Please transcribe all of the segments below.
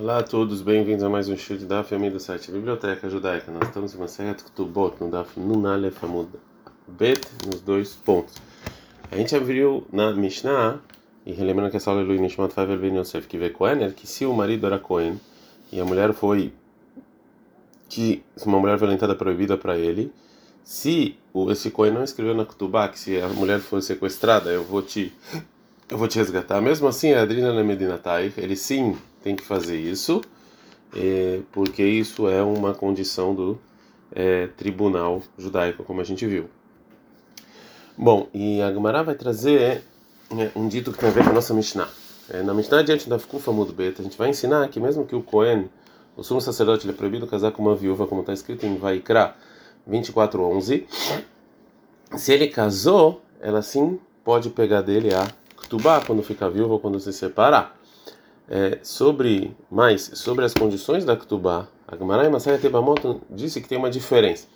Olá a todos, bem-vindos a mais um show de Daf Ami do site Biblioteca Judaica. Nós estamos em de Ketubot no Daf Nunalef Amud Bet, nos dois pontos. A gente abriu na Mishnah, e relembrando que essa aula é Lui Nishmat Favel Ben Yosef, que vê Kohen, que se o marido era Cohen e a mulher foi que uma mulher violentada proibida para ele, se esse Cohen não escreveu na Ketubah que se a mulher for sequestrada, eu vou te eu vou te resgatar. Mesmo assim, a Adrina Lemedinatai, ele sim tem que fazer isso, é, porque isso é uma condição do é, tribunal judaico, como a gente viu. Bom, e a Gemara vai trazer é, um dito que tem a ver com a nossa Mishnah. É, na Mishnah, diante da Fukufa Mudbet, a gente vai ensinar que mesmo que o Cohen, o sumo sacerdote, ele é proibido casar com uma viúva, como está escrito em Vaikra 24:11, se ele casou, ela sim pode pegar dele a Ktubá quando ficar viúva ou quando se separar. É, sobre mais sobre as condições da Ktubá, a Gemara e Masaya Tebamoto disse que tem uma diferença.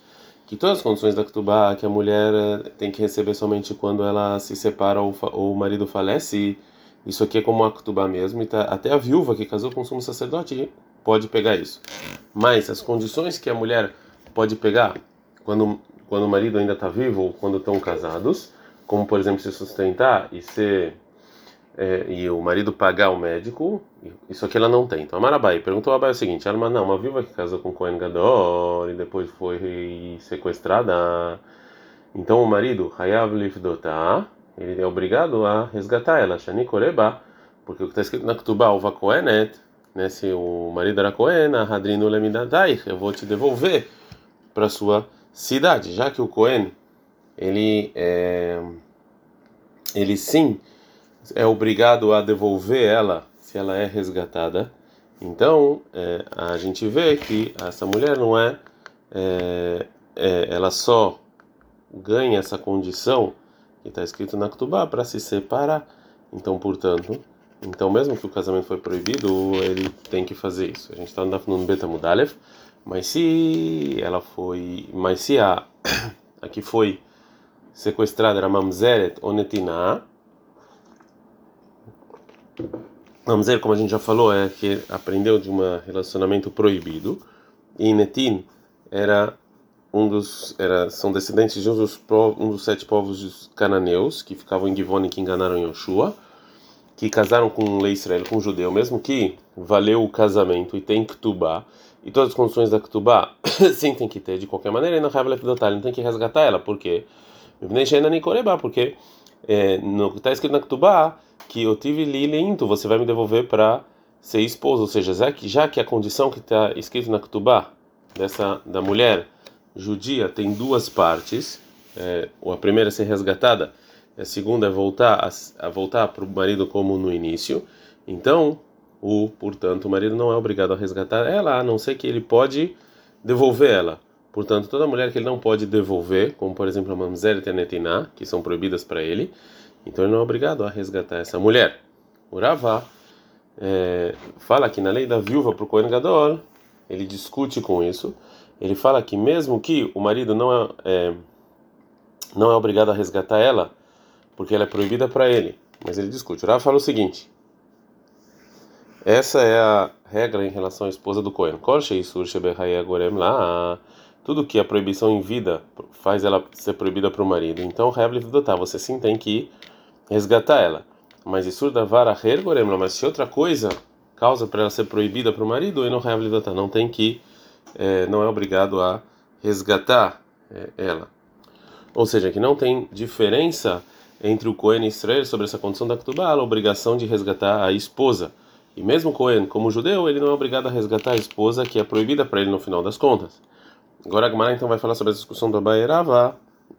Que todas as condições da Ktubá, que a mulher é, tem que receber somente quando ela se separa ou, ou o marido falece, isso aqui é como a Ktubá mesmo, e tá, até a viúva que casou com o sumo sacerdote pode pegar isso. Mas as condições que a mulher pode pegar quando, quando o marido ainda está vivo ou quando estão casados, como por exemplo se sustentar e ser é, e o marido pagar o médico, isso aqui ela não tem. Então a Marabai perguntou a Abai o seguinte: Ela, não, uma viúva que casou com Cohen Gadol e depois foi sequestrada, então o marido, Hayav Lifdotah, ele é obrigado a resgatar ela, Shani Koreba, porque o que está escrito na Ketubah, o Vakoenet, né, se o marido era Cohen, a Hadrinu Lemidadai, eu vou te devolver para sua cidade, já que o Cohen, ele, é, ele sim é obrigado a devolver ela se ela é resgatada. Então, é, a gente vê que essa mulher não é, é, é ela só ganha essa condição que está escrito na Ktubá para se separar. Então, portanto, então mesmo que o casamento foi proibido, ele tem que fazer isso. A gente está no Beta Mudalef, mas se ela foi, mas se a a que foi sequestrada era Mamzeret ou Mamzer, como a gente já falou, é que aprendeu de um relacionamento proibido. E Netin era um dos era são descendentes de um dos, um dos sete povos cananeus que ficavam em Givon e que enganaram Yoshua, que casaram com um lei Israel, com um judeu, mesmo que valeu o casamento e tem Ktubá, e todas as condições da Ktubá, sim tem que ter de qualquer maneira, e não não tem que resgatar ela, porque porque é, está escrito na Ktubá que eu tive lilento, você vai me devolver para ser esposa, ou seja, já que, a condição que está escrito na Ktubá dessa da mulher judia tem duas partes, é, a primeira é ser resgatada, a segunda é voltar a, a voltar para o marido como no início. Então, o portanto, o marido não é obrigado a resgatar ela, a não ser que ele pode devolver ela. Portanto, toda mulher que ele não pode devolver, como por exemplo a mamzer e a netinah, que são proibidas para ele, então ele não é obrigado a resgatar essa mulher. O Ravá é, fala que na lei da viúva para o Kohen Gadol, ele discute com isso. Ele fala que mesmo que o marido não é, é não é obrigado a resgatar ela, porque ela é proibida para ele, mas ele discute. O Ravá fala o seguinte: essa é a regra em relação à esposa do Kohen. lá tudo que a proibição em vida faz ela ser proibida para o marido. Então, você sim tem que resgatar ela. Mas isso da vara mas se outra coisa causa para ela ser proibida para o marido, não não tem que, é, não é obrigado a resgatar é, ela. Ou seja, que não tem diferença entre o Cohen e Israel sobre essa condição da Ketubá, a obrigação de resgatar a esposa. E mesmo Cohen, como judeu, ele não é obrigado a resgatar a esposa, que é proibida para ele no final das contas. Agora a Gemara então vai falar sobre a discussão do Abai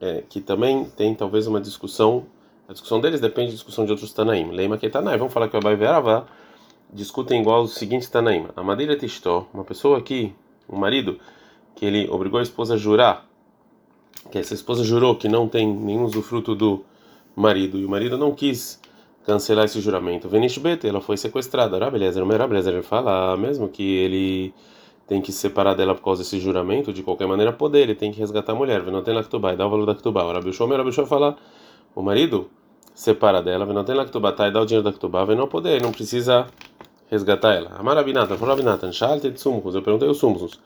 é, que também tem talvez uma discussão a discussão deles depende da discussão de outros Tanaim. Leima que Tanaim. Vamos falar que o Abai Veravá discutem igual o seguinte Tanaim. A madeira Tistó, uma pessoa aqui, um marido, que ele obrigou a esposa a jurar, que essa esposa jurou que não tem nenhum usufruto do marido, e o marido não quis cancelar esse juramento. Venish Bet, ela foi sequestrada. Rabelezer, o Rabelezer, ele fala, mesmo que ele tem que se separar dela por causa desse juramento, de qualquer maneira poder, ele tem que resgatar a mulher. Não tem lactubai, dá o valor da lactubai. O Rabi Shomer, o Rabi Shomer fala o marido separa dela, não tem lá que e dá o dinheiro da Ktubá, vai não poder, não precisa resgatar ela. Amar Abinatan, falou Abinatan, Shalte Tsumkus, eu perguntei os Sumkus.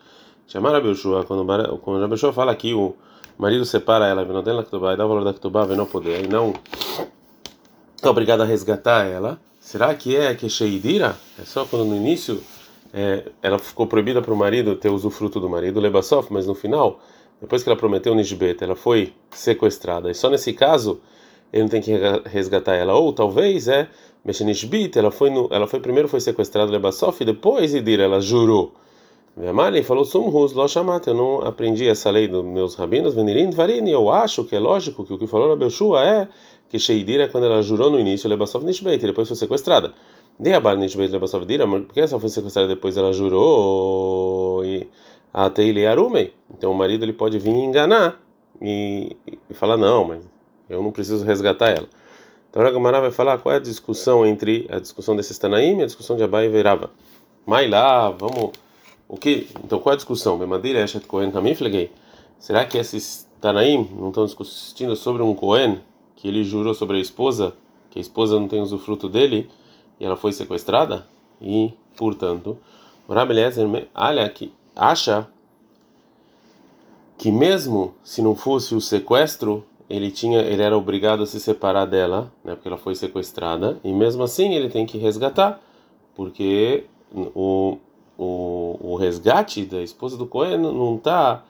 Chamar a Belshua, quando, quando a Belshua fala que o marido separa ela, não tem Laktubá, e dá o valor da Ktubá, vem não poder, e não é obrigado a resgatar ela, será que é que Sheidira? É só quando no início é, ela ficou proibida para o marido ter usufruto do marido, Lebasof, mas no final, depois que ela prometeu Nishbet, ela foi sequestrada, e só nesse caso ele não tem que resgatar ela, ou talvez é Meshenishbit, ela foi no, ela foi primeiro foi sequestrada Lebasof e depois Idira, ela jurou. Vemalin falou Sumrus, lo chamat, eu não aprendi essa lei dos meus rabinos, Venirin, Varini, eu acho que é lógico que o que falou na Belshua é que Sheidira é quando ela jurou no início Lebasof Nishbet, e depois foi sequestrada. De Abar Nishbet Lebasof Dira, porque essa foi sequestrada depois ela jurou e até ele arumei. Então o marido ele pode vir enganar e, e falar não, mas eu não preciso resgatar ela. Então a Gamara vai falar qual é a discussão entre a discussão desses Tanaim e a discussão de Abai e Verava. Mas lá, vamos. O que? Então qual é a discussão? Bemadeira Eshet Cohen Kamiflegei? Será que esses Tanaim não estão discutindo sobre um Cohen que ele jurou sobre a esposa, que a esposa não tem usufruto dele e ela foi sequestrada? E, portanto, Rabi olha que acha que mesmo se não fosse o sequestro ele tinha, ele era obrigado a se separar dela, né, porque ela foi sequestrada, e mesmo assim ele tem que resgatar, porque o, o, o resgate da esposa do Cohen não tá,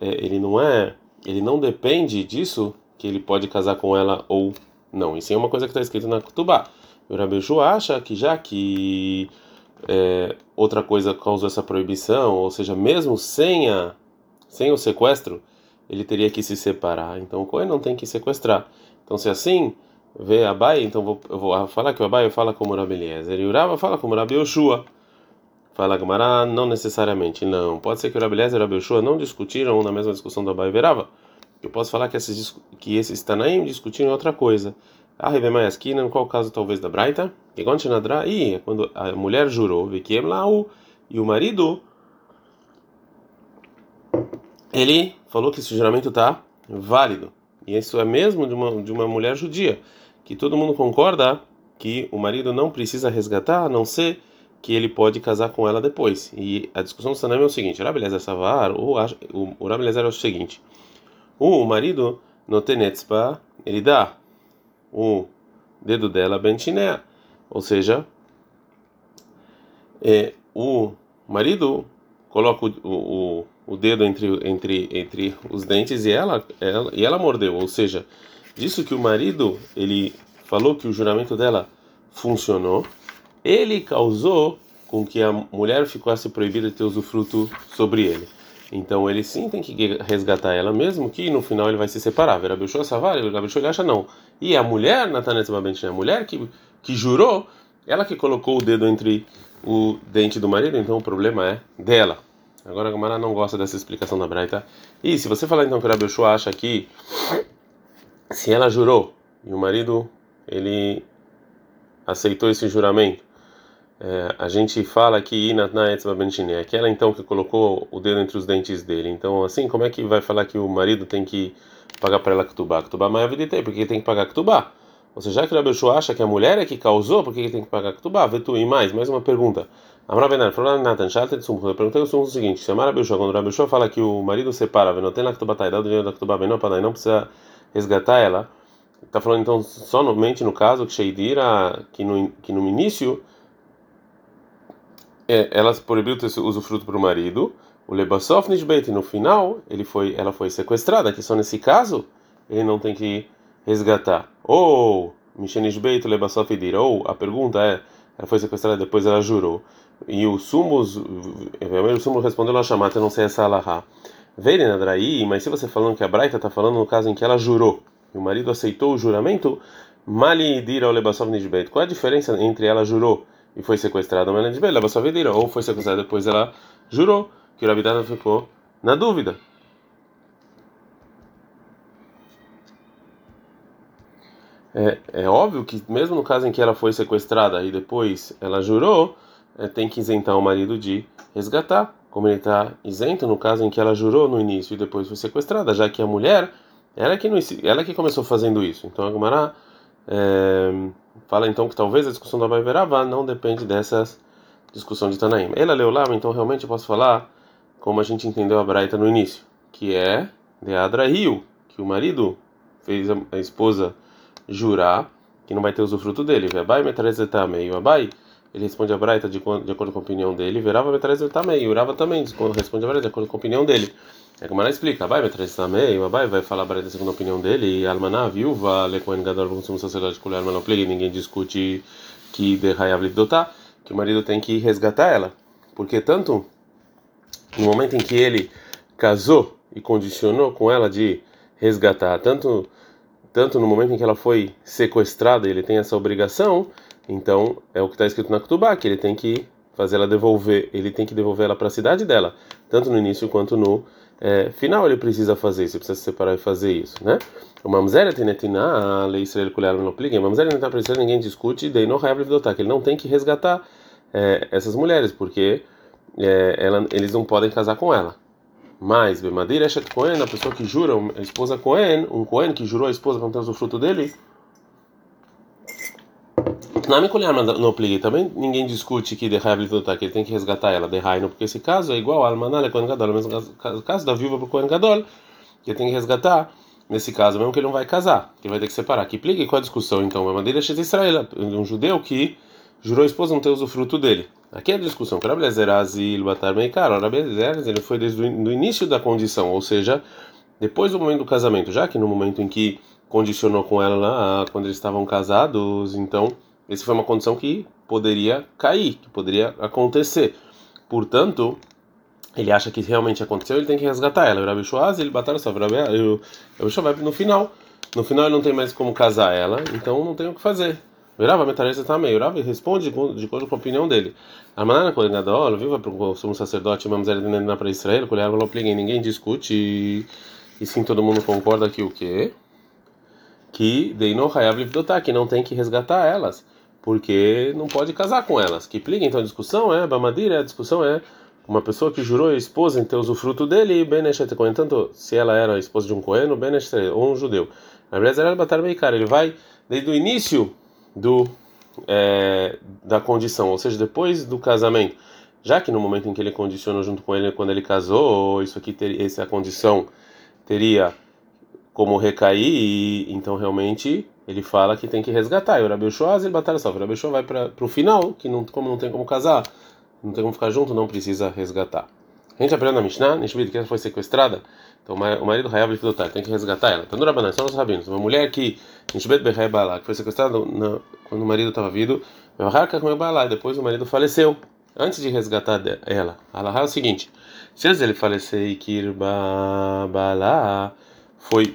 é, ele não é, ele não depende disso que ele pode casar com ela ou não. Isso é uma coisa que está escrito na Kutubá. O Rabiju acha que já que é, outra coisa causou essa proibição, ou seja, mesmo sem a sem o sequestro ele teria que se separar. Então o Cohen não tem que sequestrar. Então se assim vê Abai, então vou, eu vou falar que o Abai fala como Rabi Eliezer e o Rava fala como Rabi Yoshua. Fala Gamara, não necessariamente, não. Pode ser que o Rabi Eliezer e o Rabi Yoshua não discutiram na mesma discussão do Abai e Verava. Eu posso falar que esses, que esses Tanaim discutiram outra coisa. Ah, Rebemai Askina, qual caso talvez da Braita? E quando a mulher jurou, Vikiem e o marido ele falou que esse juramento está válido. E isso é mesmo de uma, de uma mulher judia, que todo mundo concorda que o marido não precisa resgatar, a não ser que ele pode casar com ela depois. E a discussão do Sanam é o seguinte: Rabelezer Savar, o, o Rabelezer é o seguinte: o marido no Tenetzpa, ele dá o dedo dela bentinea, ou seja, é, o marido coloca o, o, o dedo entre, entre, entre os dentes e ela, ela, e ela mordeu. Ou seja, disso que o marido ele falou que o juramento dela funcionou, ele causou com que a mulher ficasse proibida de ter usufruto sobre ele. Então ele sim tem que resgatar ela mesmo, que no final ele vai se separar. Vera Bishua Savar, Vera Bishua acha não. E a mulher, Natanet Babentin, a mulher que, que jurou, ela que colocou o dedo entre o dente do marido, então o problema é dela. Agora a Gamara não gosta dessa explicação da Braita. E se você falar então que o Rabi acha que se ela jurou e o marido ele aceitou esse juramento, é, a gente fala que Inatna Etzba Benchine, aquela então que colocou o dedo entre os dentes dele. Então, assim, como é que vai falar que o marido tem que pagar para ela Ketubá? Ketubá a vida inteira, porque tem que pagar Ketubá. Ou seja, já que o Rabi acha que a mulher é que causou, por que tem que pagar Ketubá? Vê tu, e mais, mais uma pergunta. Amar Benar, falou Natan, Shalter Tzum. Eu perguntei o Tzum o seguinte: se Amar Abishua, quando o Rabishua fala que o marido separa, Venoten Laktubatai, dá o dinheiro da Ktubá, Venopadai, não precisa resgatar ela, está falando então somente no caso que Sheidira, que no, que no início é, ela proibiu ter usufruto para o marido, o Lebassof Nishbeit, no final ele foi, ela foi sequestrada, que só nesse caso ele não tem que resgatar. Ou Mishenishbeit, Lebassof Idira, ou a pergunta é ela foi sequestrada, depois ela jurou. E o Sumos, o Sumos respondeu a chamada, eu não sei essa alahá. Veio Nadraí, mas se você falando que a Braita está falando no caso em que ela jurou, e o marido aceitou o juramento, Mali Dira ou Lebasov Nishbet. Qual é a diferença entre ela jurou e foi sequestrada, Nishbet, Lebasov ou foi sequestrada depois ela jurou, que o Rabidana ficou na dúvida. É, é óbvio que mesmo no caso em que ela foi sequestrada e depois ela jurou, é, tem que isentar o marido de resgatar, como ele está isento no caso em que ela jurou no início e depois foi sequestrada, já que a mulher, ela que, não, ela que começou fazendo isso. Então a Gumara é, fala então que talvez a discussão da Baiverava não depende dessas discussão de Tanaim. Ela leu lá, então realmente eu posso falar como a gente entendeu a Braita no início, que é de Adrahil, que o marido fez a, esposa jurar que não vai ter usufruto dele. Vai metrezetameio. Tá Abai, ele responde a Braita de, de acordo com a opinião dele. Verava metrezetameio. Urava também responde a Braita de acordo com a opinião dele. É como ela explica, Abai metrezetameio. Abai vai falar a Braita segundo a opinião dele. E Almaná, viúva, Lecoen Gadol, como sumo sacerdote, colher, Manoplig, ninguém discute que derraiav dotar, que o marido tem que resgatar ela. Porque tanto no momento em que ele casou e condicionou com ela de resgatar, tanto tanto no momento em que ela foi sequestrada, ele tem essa obrigação, então é o que está escrito na Ketubá, que ele tem que fazer ela devolver, ele tem que devolver ela para a cidade dela, tanto no início quanto no é, final ele precisa fazer isso, ele precisa se separar e fazer isso, né? O mamzer tenetina, a lei Israel aplica, o mamzer não precisa ninguém discute, daí vai que ele não tem que resgatar é, essas mulheres, porque é, ela, eles não podem casar com ela. Mas, Bemadeira Eshet Cohen, a pessoa que jura, a esposa Cohen, um Cohen que jurou a esposa não ter o fruto dele, na minha colher no pligue também ninguém discute que derrai que ele tem que resgatar ela, derrai não, porque esse caso é igual ao almanale Cohen Gadol, o mesmo caso da viúva para o Gadol, que ele tem que resgatar, nesse caso, mesmo que ele não vai casar, que vai ter que separar. Que pligue, qual a discussão então? É madeira Eshet Israel, um judeu que jurou a esposa não ter usufruto dele. Aqui é a discussão. Ele foi desde o início da condição, ou seja, depois do momento do casamento, já que no momento em que condicionou com ela quando eles estavam casados, então, essa foi uma condição que poderia cair, que poderia acontecer. Portanto, ele acha que realmente aconteceu, ele tem que resgatar ela. O Rabi Shoaz, ele batalha só. O Rabi no final. No final ele não tem mais como casar ela, então não tem o que fazer. Virava metareza também. Virava e responde de acordo com a opinião dele. A ele olha, viva para o sumo sacerdote, vamos dizer, para Israel, ele não ninguém discute e, sim todo mundo concorda que o quê? Que Deino Hayav Livdotar, que não tem que resgatar elas, porque não pode casar com elas. Que pliga, então a discussão é, Bamadira, a discussão é uma pessoa que jurou a esposa em ter usufruto dele, e Beneshet Cohen, tanto se ela era a esposa de um Beneshet, ou um judeu. Na verdade, ela batalha cara, ele vai desde o início do é, da condição, ou seja, depois do casamento, já que no momento em que ele condicionou junto com ele quando ele casou, isso aqui ter, essa condição teria como recair, e, então realmente ele fala que tem que resgatar. E o Rabi ele batalha só. O Rabi vai para o final, que não, como não tem como casar, não tem como ficar junto, não precisa resgatar. A gente aprende na Mishnah, Nishbid, que ela foi sequestrada, então o marido Hayav Lifdotar tem que resgatar ela. Então, no Rabanan, são os rabinos. Uma mulher que, Nishbet Behai Balá, que foi sequestrada quando o marido estava vivo, depois o marido faleceu. Antes de resgatar ela, ela é o seguinte: se ele falecer e Kirba Balá foi.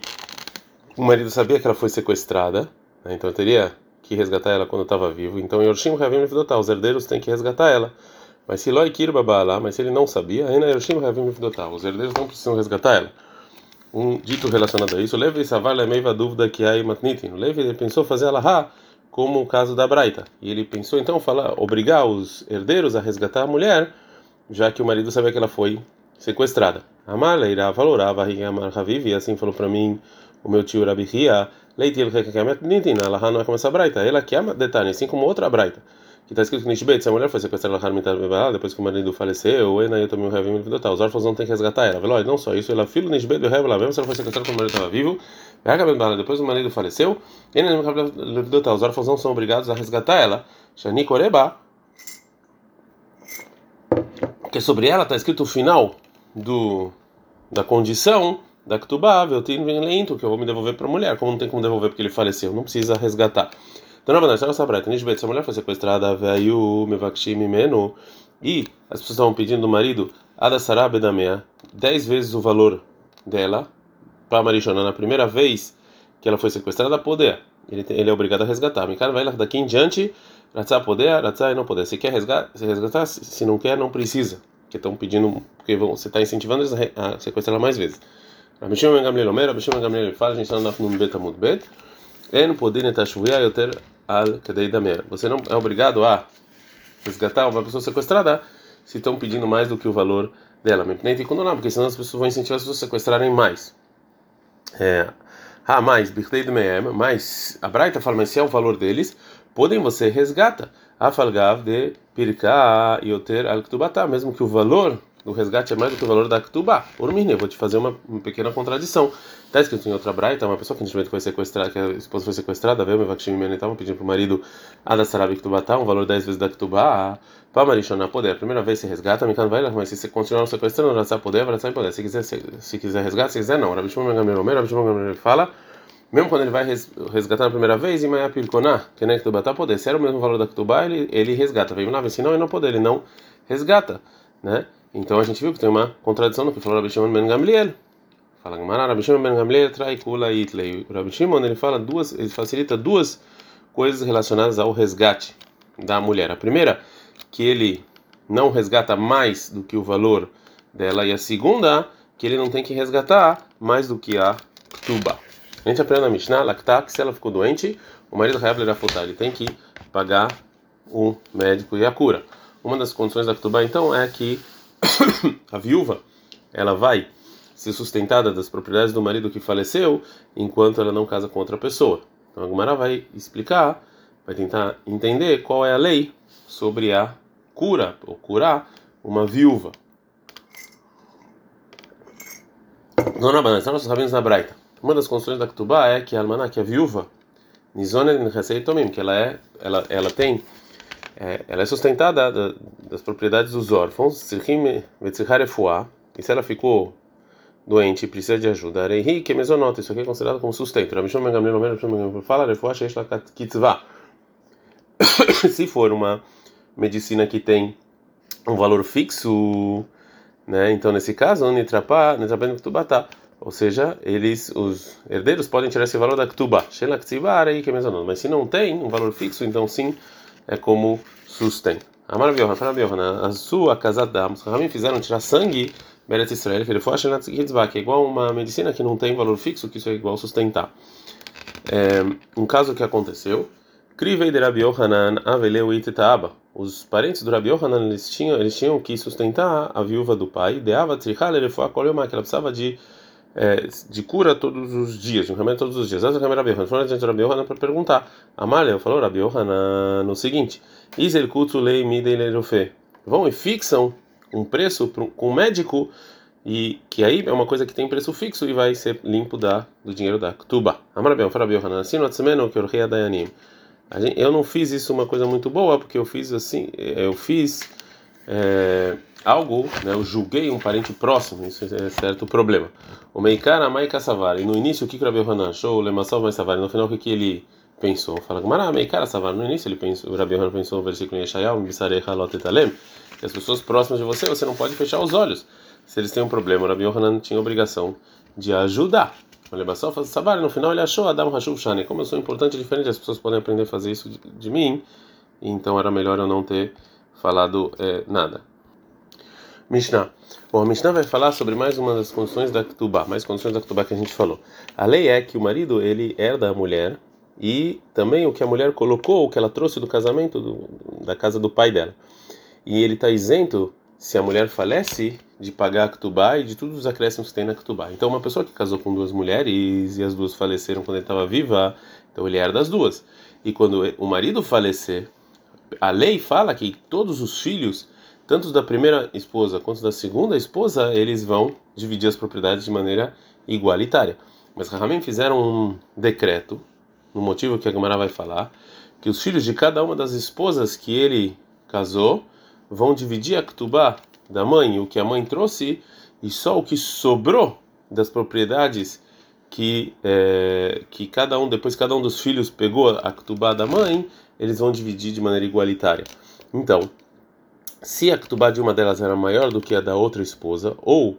O marido sabia que ela foi sequestrada, né? então teria que resgatar ela quando estava vivo. Então, Yorshim Havim Lifdotar, os herdeiros têm que resgatar ela. Mas se Loi Kirba Baalá, mas se ele não sabia, ainda Eroshim Havim Mifdotar, os herdeiros não precisam resgatar ela. Um dito relacionado a isso, Levi Savar Lemeiva dúvida que há Matnitin. Levi pensou fazer Alahá como o caso da Braita. E ele pensou então falar, obrigar os herdeiros a resgatar a mulher, já que o marido sabia que ela foi sequestrada. Amar irá valorava Amar Haviv, e assim falou para mim o meu tio Rabi Ria, Leitil Kekamet a Alahá não é como essa Braita, ela que ama detalhe, assim como outra Braita que está escrito que Nishbet, se a mulher foi sequestrada depois que o marido faleceu, eu também o os órfãos não têm que resgatar ela. Veloz, não só isso, ela filho Nishbet do Revela, mesmo se ela foi sequestrada quando o marido estava vivo, depois o marido faleceu, os órfãos não são obrigados a resgatar ela. Shani Koreba, que sobre ela está escrito o final do, da condição da Ktubá, eu tenho lento, que eu vou me devolver para a mulher. Como não tem como devolver porque ele faleceu, não precisa resgatar. Na verdade, essa breta, Nishbet, se a mulher foi sequestrada, veio Mevakshim Menu, e as pessoas estavam pedindo do marido, Adasará Bedamea, dez vezes o valor dela, para Marishona, na primeira vez que ela foi sequestrada, poder. Ele, ele é obrigado a resgatar. Mikan vai lá daqui em diante, Ratzá poder, Ratzá e não poder. Se quer resgatar, se resgatar, se não quer, não precisa. Porque estão pedindo, porque você está incentivando eles a sequestrar mais vezes. Rabishim Ben Gamliel Omer, Rabishim Ben Gamliel fala, a gente está no Bet Amud Bet, En poder netashuvia yoter al kedei damer. Você não é obrigado a resgatar uma pessoa sequestrada se estão pedindo mais do que o valor dela. Porque senão as pessoas vão incentivar as pessoas a sequestrarem mais. É, ah, mais, mas a Braita fala, mas se é o valor deles, podem você resgata. A falgav de pirká yoter al mesmo que o valor do resgate é mais do que o valor da ktubá. Urmine, vou te fazer uma, uma pequena contradição. Está escrito em outra braita, uma pessoa que infelizmente foi sequestrada, que a esposa foi sequestrada, veio, Mevakshim e estavam pedindo para o marido Adasarabi ktubata, um valor 10 vezes da ktubá, para Marishona poder. A primeira vez se resgata, Mikan vai lá, mas se continuar sequestrando, Ratzá poder, Ratzá poder. Se quiser, se, se quiser resgate, se quiser não. Rabi Shimon Gamliel Omer, Rabi Shimon Gamliel fala, mesmo quando ele vai resgatar na primeira vez, em Maia Pirkoná, que nem Ktubá tá poder, se era o mesmo valor da Ktubá, ele, ele resgata. Veio lá, se não, ele não poder, ele não resgata, né? Então a gente viu que tem uma contradição no que falou Rabi Shimon Ben Gamliel. Fala Gamara, Rabi Shimon Ben Gamliel trai kula itlei. Rabi Shimon ele fala duas, ele facilita duas coisas relacionadas ao resgate da mulher. A primeira, que ele não resgata mais do que o valor dela, e a segunda, que ele não tem que resgatar mais do que a tuba. A gente aprende na Mishnah, Lakta, que se ela ficou doente, o marido Hayav Lerafutar, ele tem que pagar o médico e a cura. Uma das condições da Ktubá, então, é que a viúva ela vai ser sustentada das propriedades do marido que faleceu enquanto ela não casa com outra pessoa. Então a Gumara vai explicar, vai tentar entender qual é a lei sobre a cura ou curar uma viúva. Dona Banana, estamos sabendo na Braita. Uma das construções da Ktubá é que a almaná, que a viúva, Tomim, que ela é, ela, ela tem, é, ela é sustentada da, das propriedades dos órfãos, e se ela ficou doente e precisa de ajuda, Areihi, é mesonota, isso aqui é considerado como sustento. Fala, se for uma medicina que tem um valor fixo, né? Então nesse caso, nitrapá, nitrapá, ou seja, eles, os herdeiros podem tirar esse valor da Ktuba. Mas se não tem um valor fixo, então sim é como sustento. Amar a sua casada, os Rahamim fizeram tirar sangue Beret Israel, ele foi que é igual uma medicina que não tem valor fixo, que isso é igual sustentar. É, um caso que aconteceu, Krivei de Rabi Yohanan aveleu itetaaba. Os parentes do Rabi Yohanan eles tinham, eles tinham que sustentar a viúva do pai, deava trichal ele foi a que ela precisava de é, de cura todos os dias, de um remédio todos os dias. Essa é a Rabi Yohanan. Foram adiante Rabi Yohanan para perguntar. Amália falou Rabi Yohanan no seguinte: kutsu lei Vão e fixam um preço com um médico e que aí é uma coisa que tem preço fixo e vai ser limpo da do dinheiro da Ktuba. Amar Rabi Yohanan. Assim no que eu Dayanim. Eu não fiz isso uma coisa muito boa porque eu fiz assim, eu fiz é, algo, né, eu julguei um parente próximo, isso é certo o problema. O Meikara Mai Savar, e no início o que Rabi Hanan achou, o Lemassov Mai Savar, no final o que ele pensou? Fala, Gamara, Meikara Savar, no início ele pensou, o Rabi Hanan pensou no versículo em Bisarei Halot Etalem, que as pessoas próximas de você, você não pode fechar os olhos. Se eles têm um problema, o Rabi Hanan tinha a obrigação de ajudar. O Lemassov faz Savar, no final ele achou Adam Hashuv Shane, como eu sou importante e diferente, as pessoas podem aprender a fazer isso de, de mim, então era melhor eu não ter falado é, nada. Mishnah. Bom, a Mishnah vai falar sobre mais uma das condições da Ketubá, mais condições da Ketubá que a gente falou. A lei é que o marido ele herda a mulher e também o que a mulher colocou, o que ela trouxe do casamento do, da casa do pai dela. E ele está isento se a mulher falece de pagar a Ketubá e de todos os acréscimos que tem na Ketubá. Então, uma pessoa que casou com duas mulheres e as duas faleceram quando ele estava viva, então ele herda as duas. E quando o marido falecer, a lei fala que todos os filhos tanto da primeira esposa quanto da segunda esposa, eles vão dividir as propriedades de maneira igualitária. Mas Rahamim fizeram um decreto, no motivo que a Gemara vai falar, que os filhos de cada uma das esposas que ele casou vão dividir a ktubá da mãe, o que a mãe trouxe, e só o que sobrou das propriedades que é, que cada um depois cada um dos filhos pegou a ktubá da mãe, eles vão dividir de maneira igualitária. Então, se a ketubá de uma delas era maior do que a da outra esposa, ou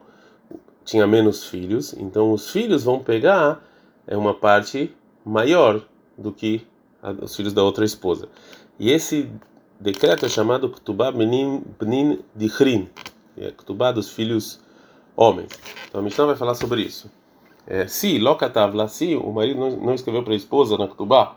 tinha menos filhos, então os filhos vão pegar é uma parte maior do que a, os filhos da outra esposa. E esse decreto é chamado ketubá benin benin dichrin, é ketubá dos filhos homens. Então a Mishnah vai falar sobre isso. É, se lokatavla, se o marido não, não escreveu para a esposa na ketubá,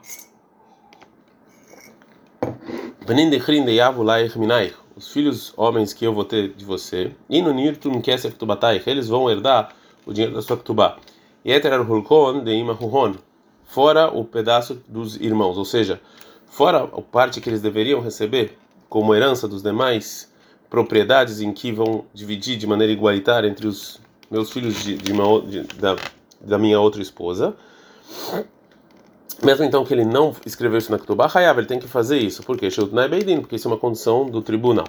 benin dichrin de yavu laich minaich, os filhos homens que eu vou ter de você, e no Nirtum Kesef Tubatai, eles vão herdar o dinheiro da sua Ktubá. Eterar Hulkon de Ima Huhon, fora o pedaço dos irmãos, ou seja, fora a parte que eles deveriam receber como herança dos demais propriedades em que vão dividir de maneira igualitária entre os meus filhos de, de uma, de, da, da minha outra esposa. Mesmo então que ele não escreveu isso na Ketubah, Hayav, ele tem que fazer isso. Por quê? Porque isso é uma condição do tribunal.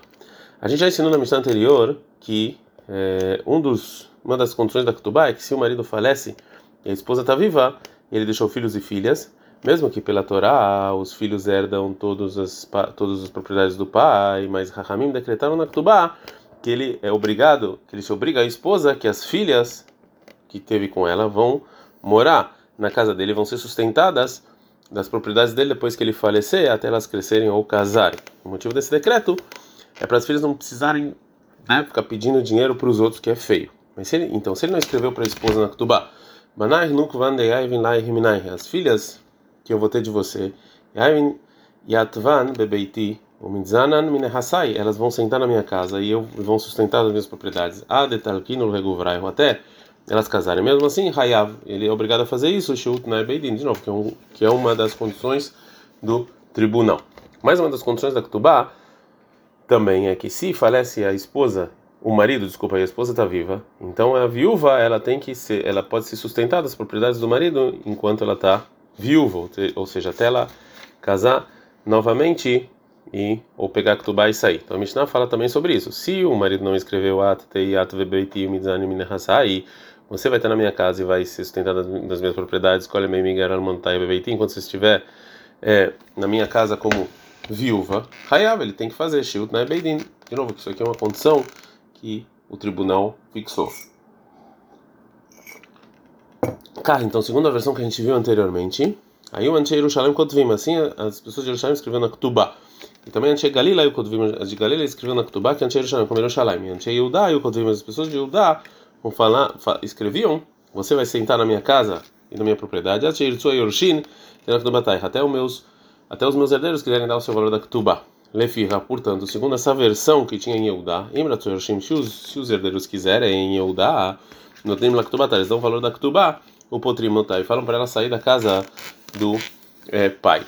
A gente já ensinou na missão anterior que é, um dos, uma das condições da Ketubah é que se o marido falece e a esposa está viva, ele deixou filhos e filhas, mesmo que pela Torá os filhos herdam todas as, todas as propriedades do pai, mas Rahamim decretaram na Ketubah que ele é obrigado, que ele se obriga a esposa que as filhas que teve com ela vão morar na casa dele, vão ser sustentadas das propriedades dele depois que ele falecer, até elas crescerem ou casarem. O motivo desse decreto é para as filhas não precisarem né, ficar pedindo dinheiro para os outros, que é feio. Mas se ele, então, se ele não escreveu para a esposa na Ketubah, as filhas que eu vou ter de você, Yatvan elas vão sentar na minha casa e eu vão sustentar as minhas propriedades. Até elas casarem. Mesmo assim, Hayav, ele é obrigado a fazer isso, Shut Beidin, de novo, que é, um, que é uma das condições do tribunal. Mais uma das condições da Ketubah também é que se falece a esposa, o marido, desculpa, a esposa está viva, então a viúva ela tem que ser, ela pode se sustentar das propriedades do marido enquanto ela está viúva, ou seja, até ela casar novamente e ou pegar Ketubá e sair. Então a Mishnah fala também sobre isso. Se o marido não escreveu at teiat vebeiti midzani minehasai, você vai estar na minha casa e vai se sustentar das, minhas propriedades, escolhe meio migaral montai bebeiti, enquanto você estiver é, na minha casa como viúva, Hayav, ele tem que fazer Shiut na Beidin. De novo, isso aqui é uma condição que o tribunal fixou. Cá, então, segundo a versão que a gente viu anteriormente, aí o Anche Yerushalayim Kotvim, assim as pessoas de Yerushalayim escreveram na Ketubah. E também Anche Galila e o Kotvim, as de Galila escreveram na Ketubah, que Anche Yerushalayim, como Yerushalayim. Anche Yudá e o Kotvim, as pessoas de Yudá vão falar, escreviam, você vai sentar na minha casa e na minha propriedade, Anche Yerushin, até os meus até os meus herdeiros quiserem dar o seu valor da Ketubah. Lefirra, portanto, segundo essa versão que tinha em Yehudá, se os, se os herdeiros quiserem em Yehudá, no tempo da Ketubah, eles dão o valor da Ketubah, o Potrimotai, e falam para ela sair da casa do é, pai.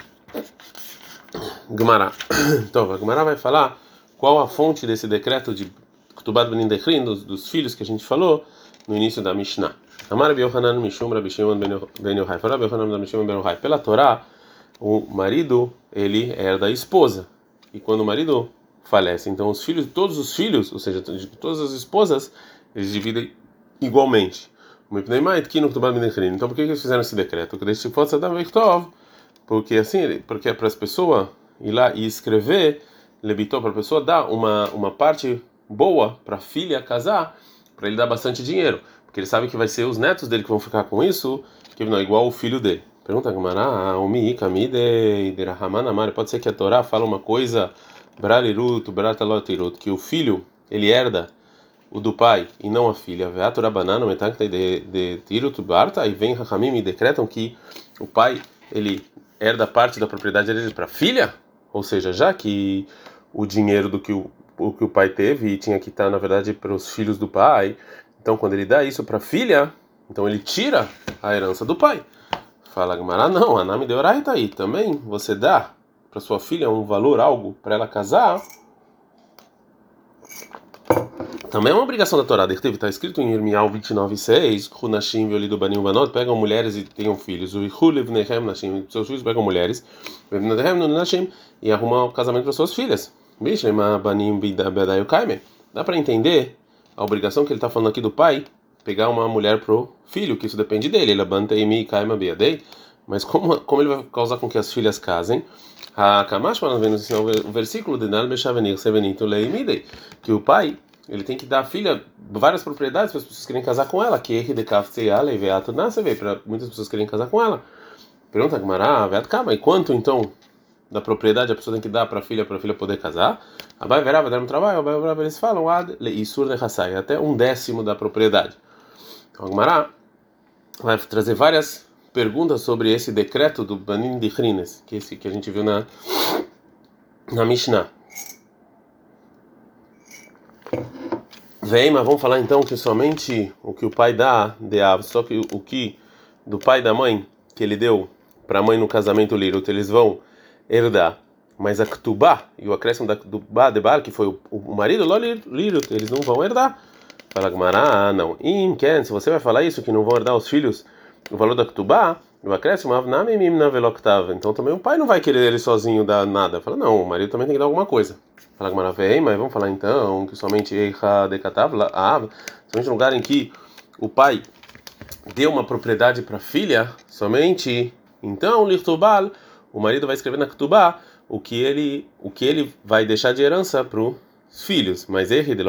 Gmará. Então, a Gmará vai falar qual a fonte desse decreto de Ketubah ben Indechrin, dos, dos filhos que a gente falou no início da Mishnah. Amar Yohanan Mishum Rabi Shimon ben Yochai. Rabi Yohanan ben Shimon ben. Pela Torá, o marido ele herda a esposa e quando o marido falece, então os filhos, todos os filhos, ou seja, todas as esposas, eles dividem igualmente. Então por que eles fizeram esse decreto? Porque assim, porque é para as pessoas ir lá e escrever, lebitou para a pessoa dar uma uma parte boa para a filha casar, para ele dar bastante dinheiro, porque ele sabe que vai ser os netos dele que vão ficar com isso, que não é igual o filho dele. Pergunta Gamara, Umi Kamide Derahaman Amar, pode ser que a Torá fala uma coisa, Bralirut, Bratalotirut, que o filho ele herda o do pai e não a filha. Veatura banana, metakta de Tirut Barta, e vem Rahamim e decretam que o pai ele herda parte da propriedade dele para a filha, ou seja, já que o dinheiro do que o, o que o pai teve e tinha que estar na verdade para os filhos do pai, então quando ele dá isso para a filha, então ele tira a herança do pai. Fala Gamara, não, a Nami de tá aí. Também você dá para sua filha um valor, algo, para ela casar. Também é uma obrigação da Torá. Está escrito em Irmial 29,6: Runashim violido banim banot pegam mulheres e tenham filhos. O Ihulev nechem nashim, seus filhos pegam mulheres. E arrumam um casamento para suas filhas. banim Dá para entender a obrigação que ele está falando aqui do pai pegar uma mulher pro filho, que isso depende dele. Ele abanta e me cai biadei. Mas como, como ele vai causar com que as filhas casem? A Kamash, nós vemos o versículo de Nal Meshavenir Sevenito Leimidei, que o pai ele tem que dar à filha várias propriedades para as pessoas querem casar com ela, que para muitas pessoas querem casar com ela. Pergunta Gamara, veato kama, e quanto então da propriedade a pessoa tem que dar para a filha para a filha poder casar? Abai verá, vai dar um trabalho, abai verá, eles falam ad le isur de até um décimo da propriedade. Então, Agmará vai trazer várias perguntas sobre esse decreto do Banim de Hrines, que esse que a gente viu na na Mishnah. Vem, mas vamos falar então que somente o que o pai dá de Av, só que o que do pai da mãe que ele deu para a mãe no casamento Lirut, eles vão herdar. mas a Ktubá e o acréscimo da Ktubá de Baal, que foi o, o marido, eles não vão herdar. Fala Gmará, ah, não. Em se você vai falar isso, que não vão herdar os filhos, o valor da Ktubá, o acréscimo, então também o pai não vai querer ele sozinho dar nada. Fala, não, o marido também tem que dar alguma coisa. Fala Gmará, vem, mas vamos falar então que somente Eicha decatavla, somente no lugar em que o pai deu uma propriedade para a filha, somente então, Lirtubal, o marido vai escrever na Ktubá o que ele o que ele vai deixar de herança para os filhos. Mas erre de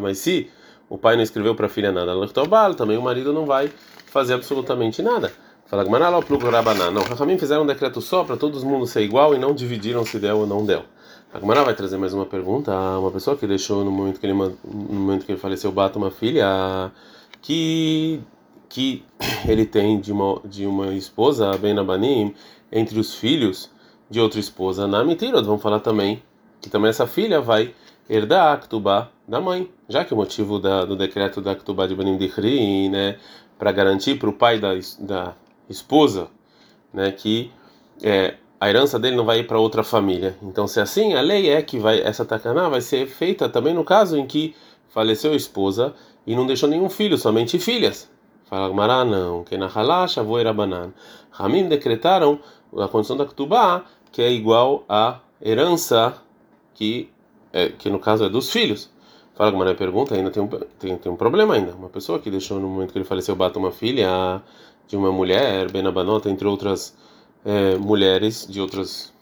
mas se o pai não escreveu para a filha nada, Lirtubal, também o marido não vai fazer absolutamente nada. Fala Gmanala ou Plugo Rabaná. Não, Rahamim fizeram um decreto só para todo mundo ser igual e não dividiram se deu ou não deu. A Gmará vai trazer mais uma pergunta. Uma pessoa que deixou no momento que ele, no momento que ele faleceu, bata uma filha que que ele tem de uma, de uma esposa, Ben Abanim, entre os filhos de outra esposa, na mentira, vamos falar também que também essa filha vai herdar a Ktubá da mãe, já que o motivo da, do decreto da Ktubá de Banim Dichri, né, para garantir para o pai da, da esposa, né, que é, a herança dele não vai ir para outra família. Então, se é assim, a lei é que vai essa takaná vai ser feita também no caso em que faleceu a esposa e não deixou nenhum filho, somente filhas. Fala Gmará, não, que na Halash, voira banana. Ramim decretaram a condição da Ktubá, que é igual à herança que, é, que no caso é dos filhos. Fala Gmará, pergunta, ainda tem um, tem, tem um problema ainda. Uma pessoa que deixou no momento que ele faleceu, bata uma filha de uma mulher, Benabanota, entre outras é, mulheres, de outras,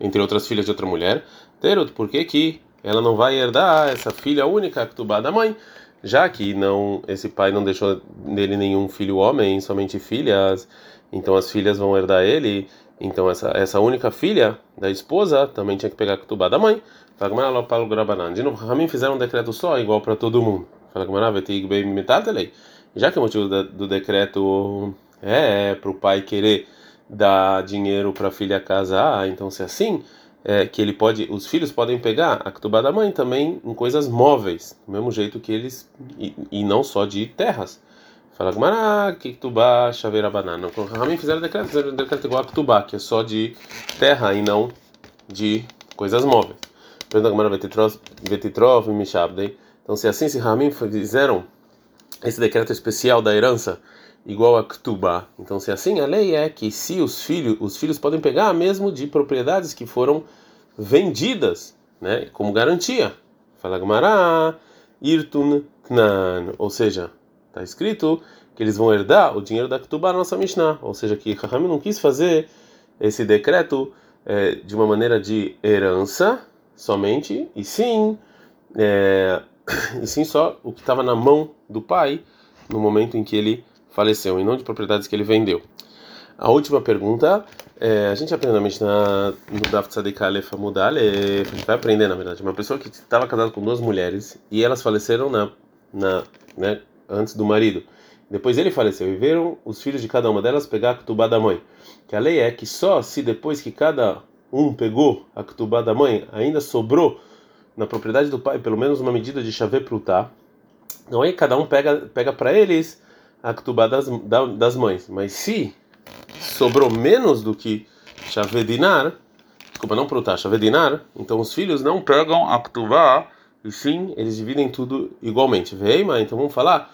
entre outras filhas de outra mulher. Terot, por que que ela não vai herdar essa filha única, a Ktubá da mãe? já que não esse pai não deixou dele nenhum filho homem, somente filhas, então as filhas vão herdar ele. Então essa essa única filha da esposa também tinha que pegar ketubá da mãe. De novo, Ramim fizeram um decreto só, igual para todo mundo. Já que o motivo do decreto é, é para o pai querer dar dinheiro para a filha casar, então se é assim, é, que ele pode, os filhos podem pegar a ketubá da mãe também em coisas móveis, do mesmo jeito que eles e, e não só de terras. Fala Gmará, ketubá, chaveira banana. O Ramin fizeram decreto, fizeram decreto igual a ketubá, que é só de terra e não de coisas móveis. Então, se assim, se Ramin fizeram esse decreto especial da herança igual a Ktubá. Então, se assim, a lei é que se os filhos, os filhos podem pegar mesmo de propriedades que foram vendidas, né, como garantia. Fala Gmará, Irtun Knan, ou seja, está escrito que eles vão herdar o dinheiro da Ktubá na nossa Mishnah, ou seja, que Rahami não quis fazer esse decreto é, de uma maneira de herança somente, e sim, é, e sim só o que estava na mão do pai no momento em que ele faleceu e não de propriedades que ele vendeu. A última pergunta, é, a gente aprende na Mishnah no Daf Tzadik Aleph Amudal, a gente vai aprender na verdade, uma pessoa que estava casada com duas mulheres e elas faleceram na, na, né, antes do marido. Depois ele faleceu e viram os filhos de cada uma delas pegar a ketubá da mãe. Que a lei é que só se depois que cada um pegou a ketubá da mãe, ainda sobrou na propriedade do pai pelo menos uma medida de chave prutá, não é cada um pega pega para eles a Ktubá das, das mães. Mas se sobrou menos do que Shavedinar, desculpa, não Prutá, Shavedinar, então os filhos não pegam a Ktubá, e sim, eles dividem tudo igualmente. Veima, então vamos falar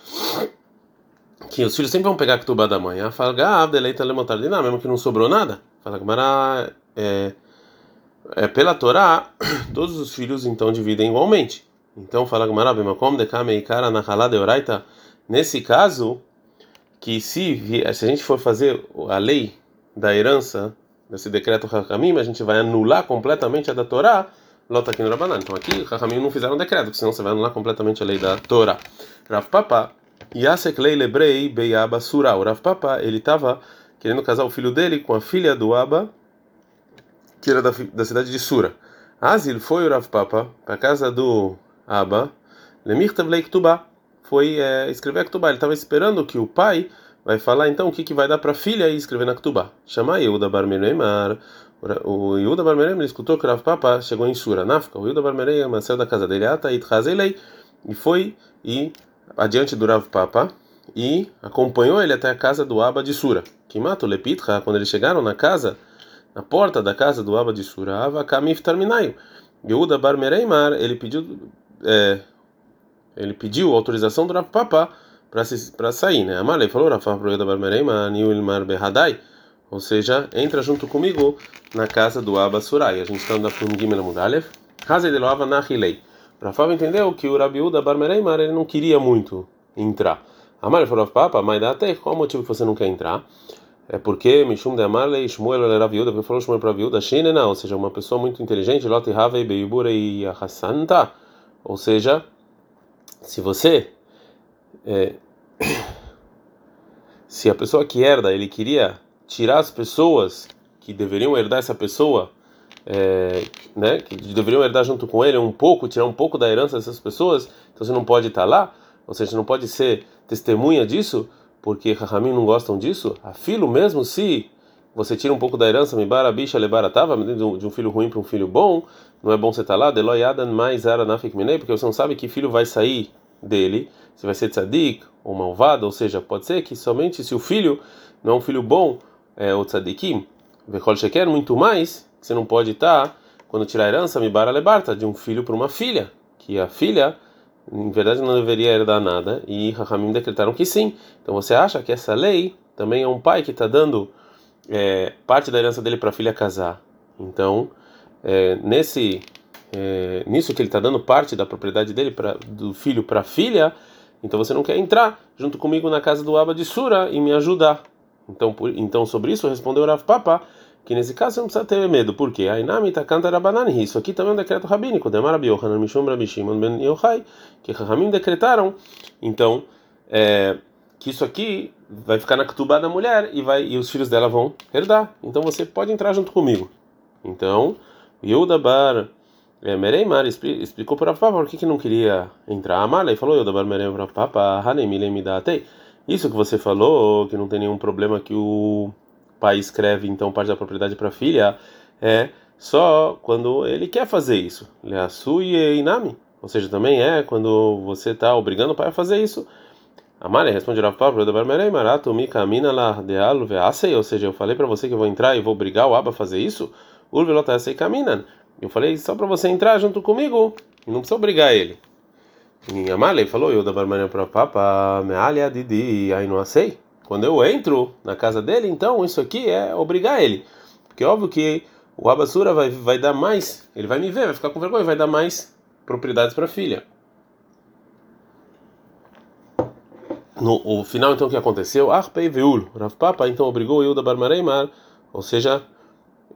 que os filhos sempre vão pegar a Ktubá da mãe. A Falgav, deleita Lemotardinar, mesmo que não sobrou nada. Fala Gamara, é, é, pela Torá, todos os filhos então dividem igualmente. Então fala Gamara, Bemakom, Dekame, Ikara, Nahalá, Deoraita. Nesse caso, que se, se a gente for fazer a lei da herança, desse decreto Hakamim, a gente vai anular completamente a da Torá, lota aqui no Rabanan. Então aqui, Hakamim não fizeram decreto, senão você vai anular completamente a lei da Torá. Rav Papa, Yasek Lei Lebrei Beyaba Surah. O Rav Papa, ele estava querendo casar o filho dele com a filha do Abba, que era da, da cidade de Sura. Azil foi o Rav Papa para casa do Abba, Lemirtav Lei Ktubah foi é, escrever a Ktubá. Ele estava esperando que o pai vai falar então o que, que vai dar para a filha escrever na Ktubá. Chamar Yehuda Bar Mereimar. O Yehuda Bar Mereimar escutou que o Rav Papa chegou em Sura, Nafka. O Yehuda Bar Mereimar saiu da casa dele, Ata Itchazelei, e foi e adiante do Rav Papa e acompanhou ele até a casa do Abba de Sura. Que matou Lepitra, quando eles chegaram na casa na porta da casa do Abba de Surava, Kamif Tarminaio. Yehuda Bar Mereimar, ele pediu, é, ele pediu autorização do Rav Papa para sair, né? Amalei falou, Rav Papa Yehuda Bar Mereimar, Niulmar Behadai, ou seja, entra junto comigo na casa do Abba Surai. A gente está andando com Gimel Mudalev. Hazei de Loava Nahilei. Papa entendeu que o Rabi Yehuda Bar Mereimar, ele não queria muito entrar. Amalei falou, Rav Papa, mas dá até qual motivo que você não quer entrar? É porque Mishum de Amarle Shmuel era viúda, porque falou Shmuel para viúda, Shinena, ou seja, uma pessoa muito inteligente, Lot Havei Beibura e Hassanta, ou seja, se você é, se a pessoa que herda, ele queria tirar as pessoas que deveriam herdar essa pessoa, é, né, que deveriam herdar junto com ele um pouco, tirar um pouco da herança dessas pessoas, então você não pode estar lá, ou seja, não pode ser testemunha disso, porque Rahamim não gostam disso, a filho mesmo se você tira um pouco da herança, mibara bicha lebaratava, de um filho ruim para um filho bom, não é bom você estar tá lá, deloyadan mais aranafik minei, porque você não sabe que filho vai sair dele, se vai ser tzadik ou malvado, ou seja, pode ser que somente se o filho não é um filho bom, é o tzadikim, vekol sheker, muito mais, você não pode estar, tá, quando tirar a herança, mibara lebarta, de um filho para uma filha, que a filha em verdade não deveria herdar nada, e Rahamim decretaram que sim. Então você acha que essa lei também é um pai que está dando é, parte da herança dele para a filha casar. Então, é, nesse é, nisso que ele está dando parte da propriedade dele pra, do filho para a filha, então você não quer entrar junto comigo na casa do Abba de Sura e me ajudar. Então, por, então sobre isso respondeu Rav Papa que nesse caso você não precisa ter medo, porque Ainami Takanta Rabanani, isso aqui também é um decreto rabínico, Shimon Ben Yochai, que Rahamim decretaram, então, é, que isso aqui vai ficar na ketubá da mulher e vai e os filhos dela vão herdar. Então você pode entrar junto comigo. Então, Yehuda Bar é, Mereimar explicou para Papa por que, que não queria entrar. Amala e falou: Yehuda Bar Mereimar Papa, até. Isso que você falou, que não tem nenhum problema que o pai escreve então parte da propriedade para a filha é só quando ele quer fazer isso. e inami. Ou seja, também é quando você está obrigando o pai a fazer isso. Amália responde Rav Pablo Marato mi camina lá de alu ou seja, eu falei para você que eu vou entrar e vou obrigar o Abba a fazer isso. Urvelota sei camina. Eu falei só para você entrar junto comigo e não precisa obrigar ele. E Amália falou eu da Barmerei para Papa, mealia didi, aí não sei. Quando eu entro na casa dele, então isso aqui é obrigar ele. Porque é óbvio que o Abassura vai, vai dar mais, ele vai me ver, vai ficar com vergonha, vai dar mais propriedades para a filha. No o final, então, o que aconteceu? Arpei Veul, Rav Papa, então obrigou Yuda Barmareimar, ou seja,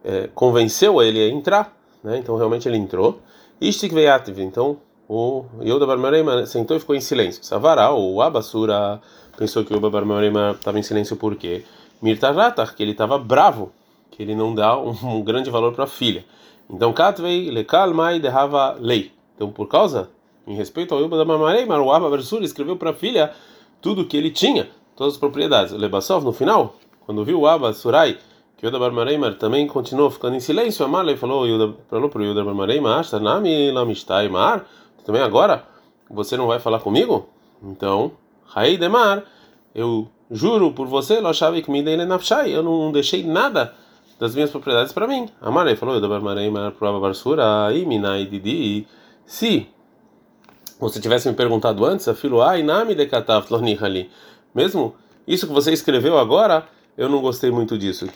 é, convenceu ele a entrar, né? então realmente ele entrou. Ishtik Veiativ, então o Yehuda Barmareimar sentou e ficou em silêncio. Savará, o Abassura pensou que o Babarmarema estava em silêncio por quê? Que ele estava bravo, que ele não dá um, um grande valor para a filha. Então, Katvei mai derrava lei. Então, por causa, em respeito ao Babarmarema, o Abba Versur escreveu para a filha tudo que ele tinha, todas as propriedades. Lebasov, no final, quando viu o Abba Surai, que o Yuda Barmareimer também continuou ficando em silêncio, Amalei falou, falou para o Yuda Barmareimer, Ashtanami Lamistai Mar, também agora você não vai falar comigo? Então, Rai Demar, eu juro por você, Loshavik Midele Nafshai, eu não deixei nada das minhas propriedades para mim. Amarei falou, eu Dabarmarei Mar Prova Barsura, Iminai Didi. Se você tivesse me perguntado antes, a ai nami de kataf ali. Mesmo isso que você escreveu agora, eu não gostei muito disso.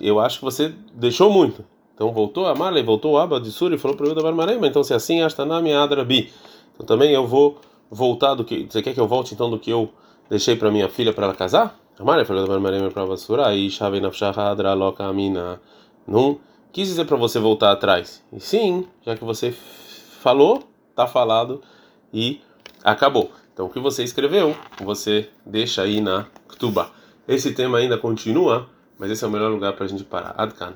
Eu acho que você deixou muito. Então voltou a Marley, voltou a Abba de Suri e falou para o Yuda Marema. Então se assim, Ashtanami Adrabi. Então também eu vou voltar do que. Você quer que eu volte então do que eu deixei para minha filha para ela casar? Amara falou da Maria para vassoura e chave na fchahadra loca mina. Não quis dizer para você voltar atrás. E sim, já que você falou, tá falado e acabou. Então o que você escreveu, você deixa aí na Ktuba. Esse tema ainda continua, mas esse é o melhor lugar para a gente parar. Adkan.